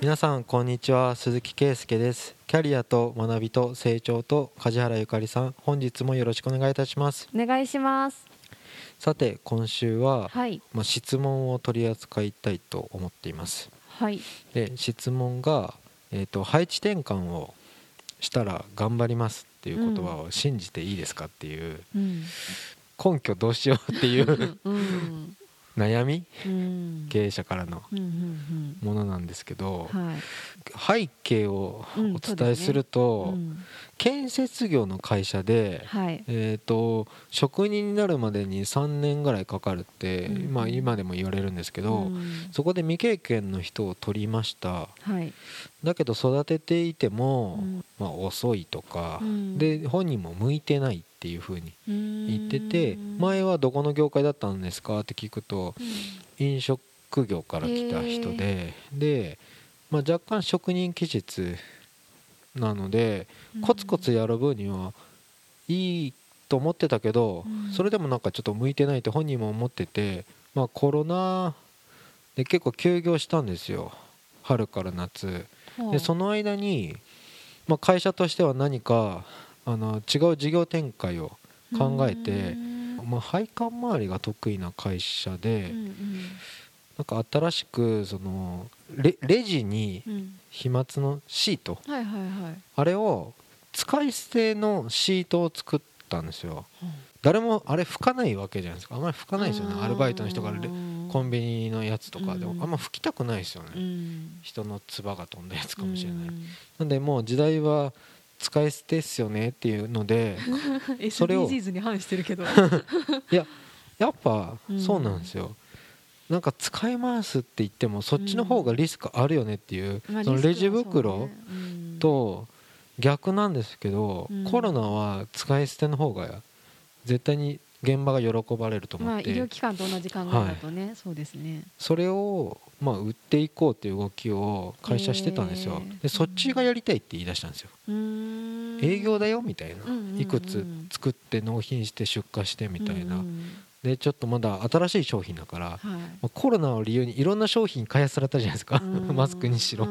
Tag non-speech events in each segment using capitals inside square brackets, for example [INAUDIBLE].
皆さんこんにちは。鈴木圭介です。キャリアと学びと成長と梶原ゆかりさん。本日もよろしくお願いいたします。お願いします。さて今週は、はい。まあ、質問を取り扱いたいと思っています。はい。で質問が、えー、と配置転換をしたら頑張りますっていう言葉を信じていいですかっていう。うん。根拠どうしようっていう。うん悩み？うん。経営者からのうんうんものなんですけど背景をうんお伝えすると、うん。建設業の会社で、はい。えー、と職人になるまでに3年ぐらいかかるって、うん。まあ、今でも言われるんですけど、うん。そこで未経験の人を取りました。はい。だけど育てていても、うん。まあ、遅いとか、うん。で本人も向いてないっていうふうに言っててうん前はどこの業界だったんですか？って聞くとうん。飲食業から来た人でで、まあ、若干職人気質なのでコツコツやる分にはいいと思ってたけどうん。それでもなんかちょっと向いてないって本人も思っててまあコロナで結構休業したんですよ。春から夏。でそのの間に、まあ、会社としては何かあの違う事業展開を考えてまあ、配管周りが得意な会社で、なんか新しくそのレレジに飛沫のシートあれを使い捨てのシートを作ったんですよ。誰もあれ拭かないわけじゃないですか。あんまり拭かないですよね。アルバイトの人がレコンビニのやつとかでもうん。あんま拭きたくないですよね。うん。人の唾が飛んだやつかもしれない。うん。なんでもう時代は使い捨てっすよねっていうので [LAUGHS] それを。SDGs に反してるけど。[LAUGHS] いややっぱうん。そうなんですよ、なんか使い回すって言ってもそっちの方がリスクあるよねっていう、まあそのレジ袋うん。と逆なんですけど、うん。コロナは使い捨ての方が絶対に現場が喜ばれるとまあ医思って、療機関と同じ考えだとねそうですね。それをまあ売っていこうっていう動きを会社してたんですよ。へー。でそっちがやりたいって言い出したんですよ。営業だよみたいな。うんうんうん。いくつ作って納品して出荷してみたいな。うんうんでちょっとまだ新しい商品だからはい。まあコロナを理由にいろんな商品開発されたじゃないですか。うんマスクにしろ。う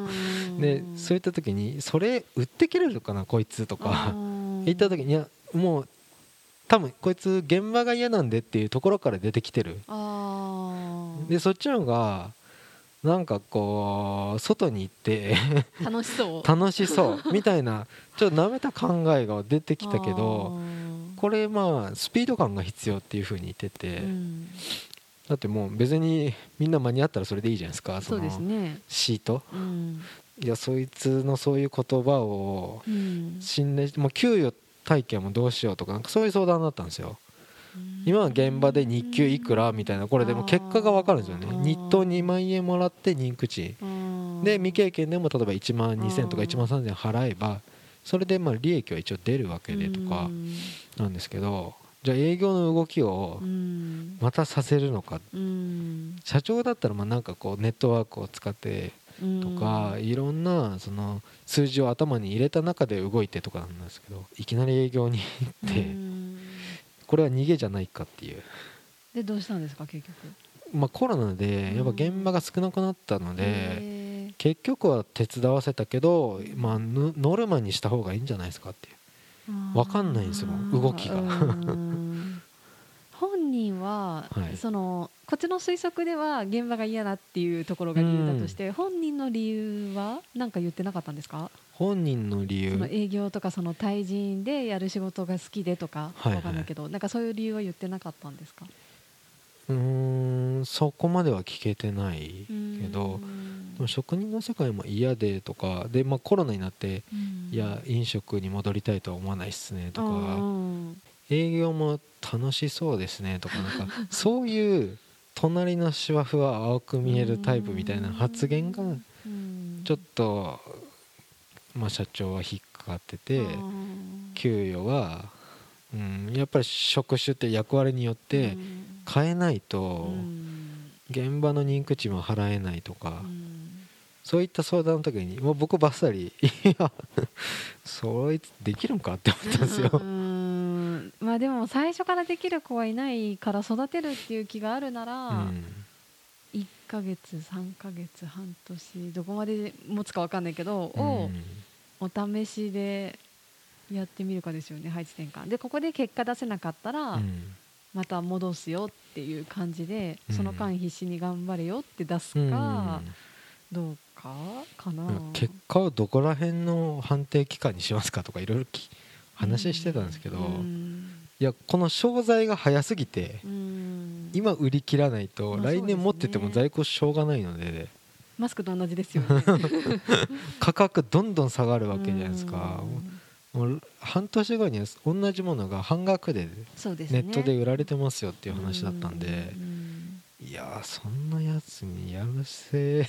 んでそういった時にそれ売ってけれるかなこいつとか。うん [LAUGHS] 言った時にいやもう多分こいつ現場が嫌なんでっていうところから出てきてる。でそっちの方がなんかこう外に行って楽しそう。[LAUGHS] 楽しそうみたいなちょっとなめた考えが出てきたけどこれまあスピード感が必要っていうふうに言ってて、うん。だってもう別にみんな間に合ったらそれでいいじゃないですかそうですのねシート。うん。いやそいつのそういう言葉をうん。信頼してもう給与体系もどうしようとかなんかそういう相談だったんですよ。今は現場で日給いくらみたいなこれでも結果が分かるんですよね。日当2万円もらって人口うん。で未経験でも例えば1万2000とかあー1万3000払えばそれでまあ利益は一応出るわけでとかうん。なんですけどじゃあ営業の動きをうん。またさせるのか。うん。社長だったらまあなんかこうネットワークを使ってとかいろんなその数字を頭に入れた中で動いてとかなんですけどいきなり営業に行ってうん。これは逃げじゃないかっていう。でどうしたんですか結局？まあコロナでやっぱ現場が少なくなったので結局は手伝わせたけどまあぬノルマにした方がいいんじゃないですかっていう。わかんないんですよ動きが人は、はい。そのこっちの推測では現場が嫌だっていうところが理由だとして、本人の理由は何か言ってなかったんですか？本人の理その由営業とかその対人でやる仕事が好きでとかはいはい。わかんないけど、なんかそういう理由は言ってなかったんですか？うーんそこまでは聞けてないけどうん。でも職人の世界も嫌でとかで、まあ、コロナになってうん。いや飲食に戻りたいとは思わないっすねとか。うん営業も楽しそうですねとかなんかそういう隣の芝生は青く見えるタイプみたいな発言がうん。ちょっと、まあ、社長は引っかかっててうん。給与は、うん、やっぱり職種って役割によってうん。変えないとうん。現場の人口も払えないとかうん。そういった相談の時にもう僕ばっさりいや [LAUGHS] そいつできるんかって思ったんですよあでも最初からできる子はいないから育てるっていう気があるなら、うん。1ヶ月3ヶ月半年どこまで持つか分かんないけど、をお試しでやってみるかですよね配置転換。でここで結果出せなかったら、また戻すよっていう感じで、その間必死に頑張れよって出すか、どうかかな。結果をどこら辺の判定期間にしますかとかいろいろ話してたんですけど、いやこの商材が早すぎて、今売り切らないと来年持ってても在庫しょうがないので。マスクと同じですよね。[LAUGHS] 価格どんどん下がるわけじゃないですか。もう半年後には同じものが半額でネットで売られてますよっていう話だったんで。いやそんなやつにやらせ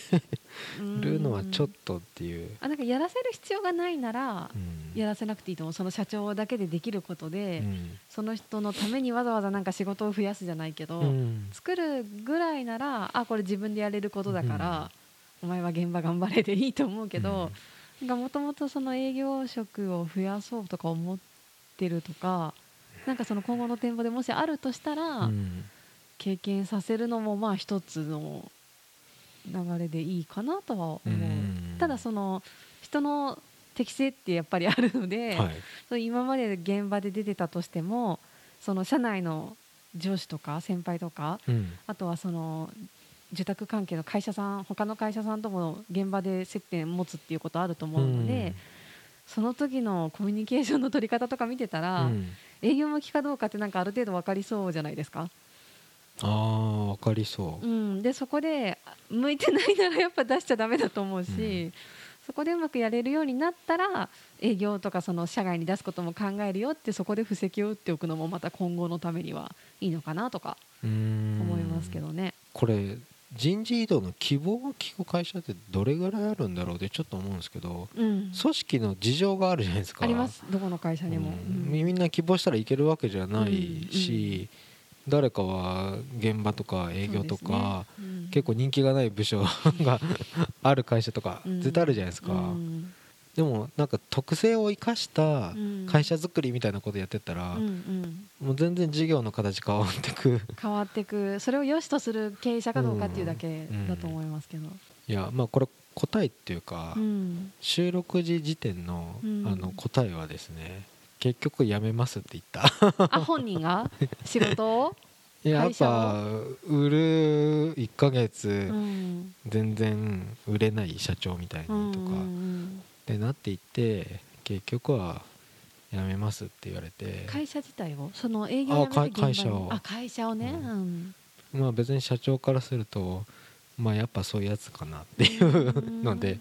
るのはちょっとっていう。あなんかやらせる必要がないならやらせなくていいと思う。その社長だけでできることで、うん、その人のためにわざわざなんか仕事を増やすじゃないけど、うん、作るぐらいならあこれ自分でやれることだから、お前は現場頑張れでいいと思うけど、もともとその営業職を増やそうとか思ってるとかなんかその今後の展望でもしあるとしたら、経験させるのもまあ一つの流れでいいかなとは思う。ただその人の適性ってやっぱりあるので、はい、そ今まで現場で出てたとしてもその社内の上司とか先輩とか、うん、あとはその受託関係の会社さん他の会社さんとも現場で接点持つっていうことあると思うので、うん、その時のコミュニケーションの取り方とか見てたら、うん、営業向きかどうかってなんかある程度分かりそうじゃないですか。あー分かりそう、うん、でそこで向いてないならやっぱ出しちゃだめだと思うし、うん、そこでうまくやれるようになったら営業とかその社外に出すことも考えるよってそこで布石を打っておくのもまた今後のためにはいいのかなとか思いますけどね。これ人事異動の希望を聞く会社ってどれぐらいあるんだろうってちょっと思うんですけど、うん、組織の事情があるじゃないですか。あります。どこの会社にも、うん、みんな希望したらいけるわけじゃないし、うん誰かは現場とか営業とか、ね。うん、結構人気がない部署が [LAUGHS] ある会社とか絶対あるじゃないですか、うん、でもなんか特性を生かした会社作りみたいなことやってたら、うん、もう全然事業の形変わってく。変わってく。それを良しとする経営者かどうかっていうだけだと思いますけど、いやまあこれ答えっていうか、収録時時点のあの答えはですね結局辞めますって言った。あ本人が？[LAUGHS] 仕事を？いややっぱ売る1か月全然売れない社長みたいにとか。ってなっていって結局は辞めますって言われて。会社自体を？その営業あ会社を。あ会社をね、うん、まあ別に社長からするとまあやっぱそういうやつかなっていうので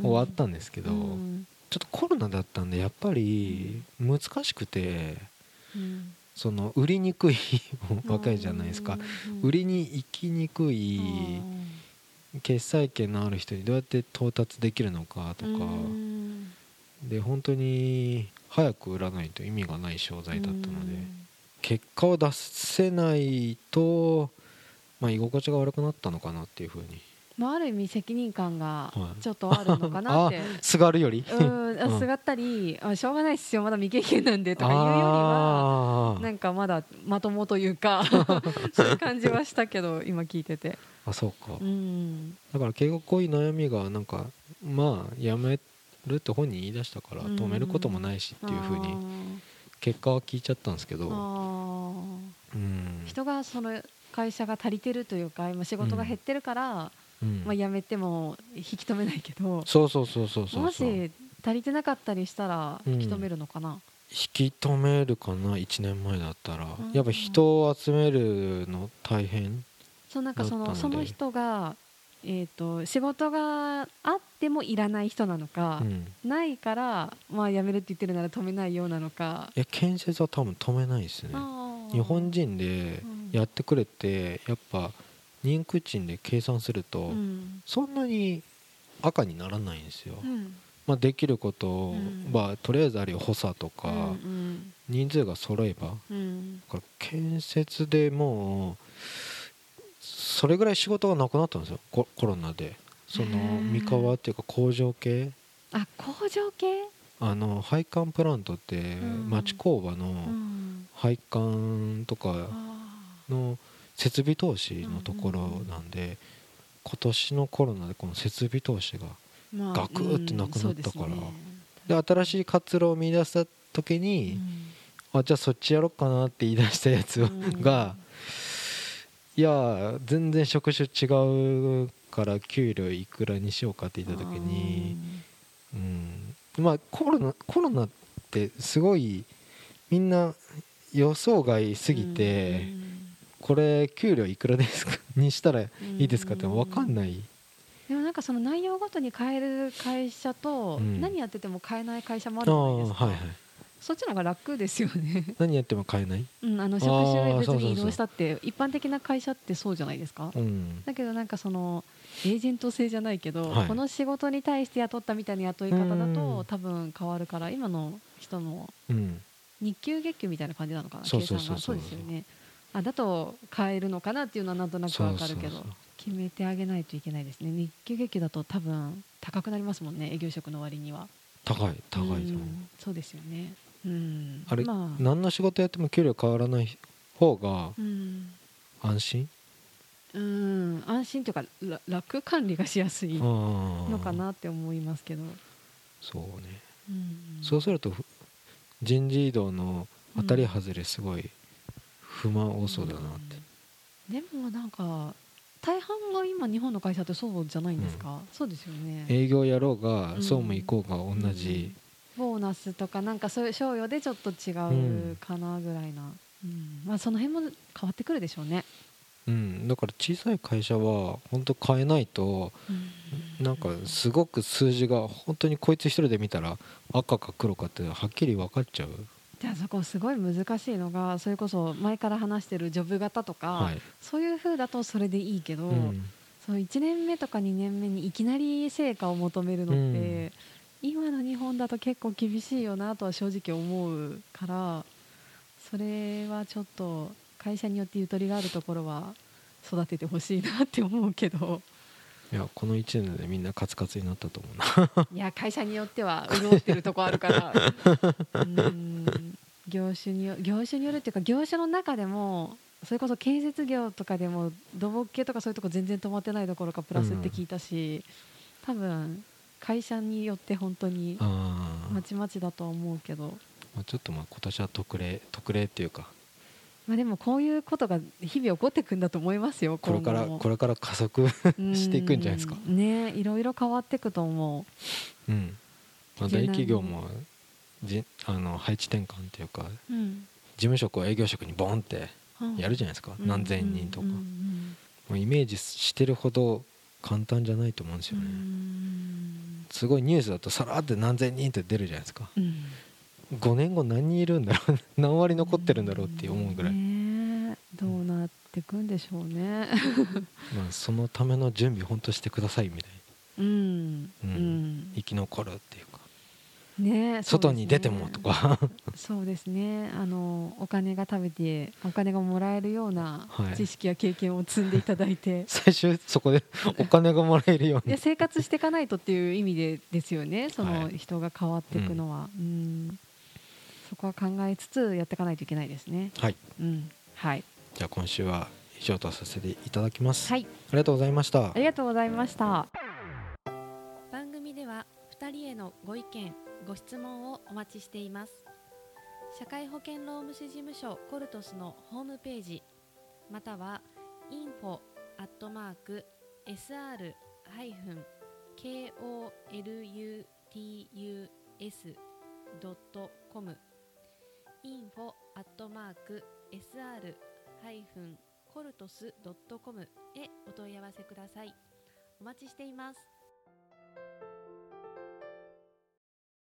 終わったんですけど、ちょっとコロナだったんでやっぱり難しくて、うん、その売りにくいわけじゃないですか、売りに行きにくい決済権のある人にどうやって到達できるのかとか、で本当に早く売らないと意味がない商材だったので、結果を出せないと、まあ、居心地が悪くなったのかなっていうふうにまあ、ある意味責任感がちょっとあるのかなって、すがるより。うんすがったりあしょうがないっすよまだ未経験なんでとかいうよりはなんかまだまともというか [LAUGHS] そういう感じはしたけど今聞いてて。あそうか、うん、だから結構こういう悩みがなんかまあやめるって本人言い出したから止めることもないしっていうふうに結果は聞いちゃったんですけど、うん、人がその会社が足りてるというか今仕事が減ってるから、まあ、辞めても引き止めないけどそうそうそうそうそうもし足りてなかったりしたら引き止めるのかな、うん、引き止めるかな？1年前だったら、やっぱ人を集めるの大変そうなんかそのその人が、えーと、仕事があってもいらない人なのか、うん、ないから、まあ、辞めるって言ってるなら止めないようなのか。いや建設は多分止めないですね。日本人でやってくれってやっぱ人工賃で計算すると、そんなに赤にならないんですよ、まあ、できることを、まあ、とりあえずあるいは補佐とか、人数が揃えば、だから建設でもうそれぐらい仕事がなくなったんですよコロナで。その三河っていうか工場系。あ工場系？あの配管プラントって町工場の配管とかの設備投資のところなんで、今年のコロナでこの設備投資がガクッとなくなったから、で新しい活路を見出した時に、あじゃあそっちやろうかなって言い出したやつ [LAUGHS] が、いや全然職種違うから給料いくらにしようかって言った時に、うん、まあコロナコロナってすごいみんな予想外すぎて、これ給料いくらですか？[LAUGHS] にしたらいいですかって分かんない。でもなんかその内容ごとに変える会社と何やってても変えない会社もあるじゃないですか、はいはい、そっちの方が楽ですよね。何やっても変えない、うん、あの職種別に移動したって一般的な会社ってそうじゃないですか、うん、だけどなんかそのエージェント制じゃないけど、はい、この仕事に対して雇ったみたいな雇い方だと多分変わるから今の人の日給月給みたいな感じなのかな？計算が。そうですよねあだと変えるのかなっていうのはなんとなくわかるけど。決めてあげないといけないですね。日給月給だと多分高くなりますもんね営業職の割には。高い高いじゃんそうですよね。うん。あれ、まあ、何の仕事やっても給料変わらない方が安心？うん。安心というか楽管理がしやすいのかなって思いますけど。そうね、うん、そうすると人事異動の当たり外れすごい不満多そうだなって、うん、でもなんか大半が今日本の会社ってそうじゃないんですか、うん、そうですよね。営業やろうが総務行こうが同じ、ボーナスとかなんかそういう賞与でちょっと違うかなぐらいな、うん。まあ、その辺も変わってくるでしょうね。うん、だから小さい会社は本当変えないと、なんかすごく数字が本当にこいつ一人で見たら赤か黒かってはっきり分かっちゃうじゃあそこすごい難しいのがそれこそ前から話してるジョブ型とか、はい、そういうふうだとそれでいいけど、うん、そう1年目とか2年目にいきなり成果を求めるのって、うん、今の日本だと結構厳しいよなとは正直思うからそれはちょっと会社によってゆとりがあるところは育ててほしいなって思うけど。いやこの1年でみんなカツカツになったと思うな。いや会社によっては潤ってるとこあるから。[LAUGHS] うん業種に業種によるっていうか業種の中でもそれこそ建設業とかでも土木系とかそういうとこ全然止まってないどころかプラスって聞いたし、うん、多分会社によって本当にまちまちだとは思うけど、まあ、ちょっとまあ今年は特例特例っていうか。まあ、でもこういうことが日々起こっていくんだと思いますよこれからこれから加速していくんじゃないですか。ねいろいろ変わっていくと思う、うん。まあ、大企業もじあの配置転換っていうか、うん、事務職を営業職にボンってやるじゃないですか、うん、何千人とか、うんうん、イメージしてるほど簡単じゃないと思うんですよね。すごいニュースだとさらって何千人って出るじゃないですか、うん。5年後何人いるんだろう。[LAUGHS] 何割残ってるんだろうって思うぐらい、ね、どうなっていくんでしょうね。[LAUGHS] まあそのための準備本当してくださいみたいな、うん、うん、生き残るっていうかね、外に出てもとかそうですねあのお金が食べてお金がもらえるような知識や経験を積んでいただいて、はい、最終そこでお金がもらえるように生活していかないとっていう意味でですよねその人が変わっていくのは、はい、うんそこは考えつつやっていかないといけないですね。はい。うん。はい。じゃあ今週は以上とさせていただきます。はい。ありがとうございました。ありがとうございました。番組では2人へのご意見、ご質問をお待ちしています。社会保険労務士事務所コルトスのホームページまたは info アットマーク sr ハイフン kolutus ドットコム info アットマーク sr-coltos.com へお問い合わせください。お待ちしています。